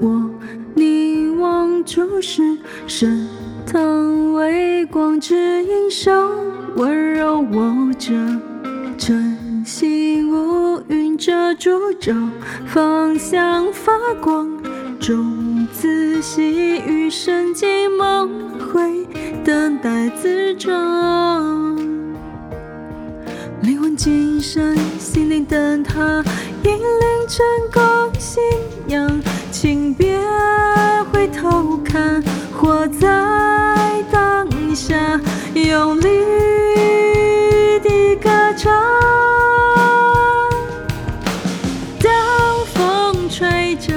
我凝望注视，升腾微光指引手，温柔握着，晨曦乌云遮住昼，方向发光，种子细雨渗进梦回，等待滋长。灵魂今生，心灵灯塔，引领成功回头看，活在当下，用力的歌唱。当风吹着，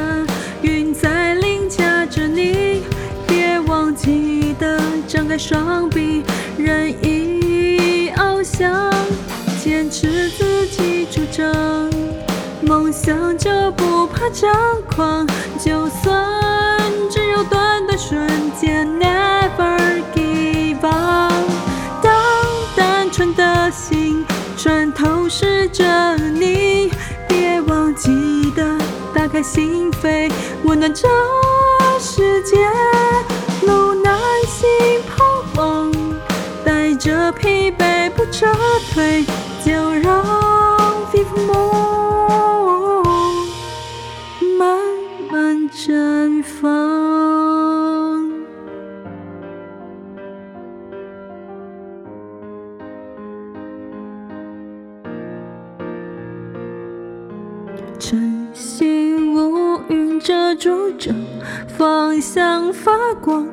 云在林夹着你，别忘记的张开双臂，任意翱翔。坚持自己主张，梦想就不怕张狂，就算心扉，温暖这世界。路难行彷徨，带着疲惫不撤退。就让 Vive 梦慢慢绽放。真心遮住昼，方向发光，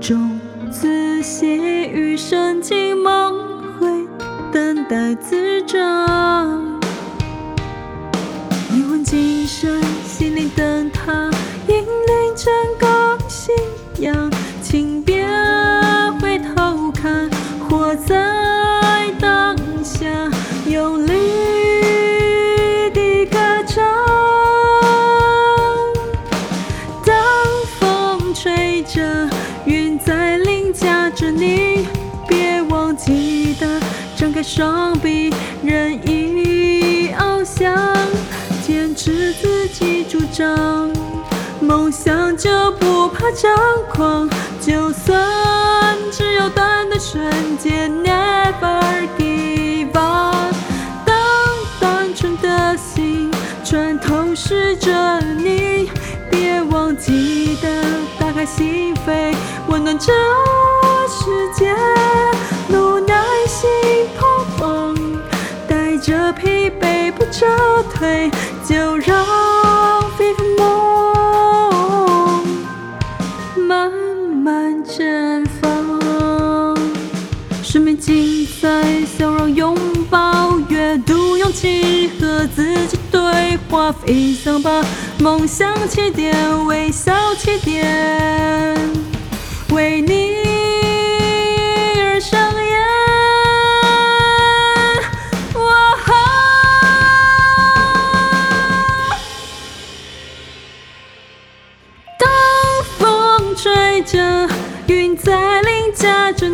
种子细雨渗进梦回。等待滋长，灵魂今生，心灵灯塔，双臂，任意翱翔，坚持自己主张，梦想就不怕张狂，就算只有短短瞬间，Never give up。当单纯的心穿透视着你，别忘记的打开心扉，温暖这世界。努疲惫不撤退，就让 Vive 梦慢慢绽放。生命精彩，笑容拥抱，阅读勇气和自己对话，飞翔吧，梦想起点，微笑起点，为你。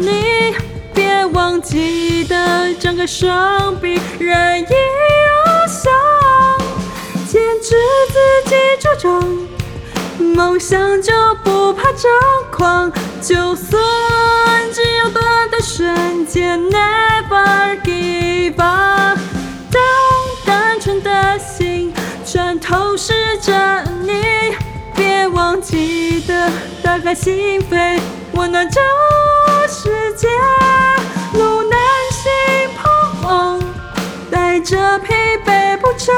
你，别忘记的张开双臂，任意翱翔，坚持自己主张，梦想就不怕张狂，就算只有短短瞬间，Never give up。当单纯的心穿透视着你，别忘记的。打开心扉，温暖这世界。路难行彷徨，带着疲惫不撤。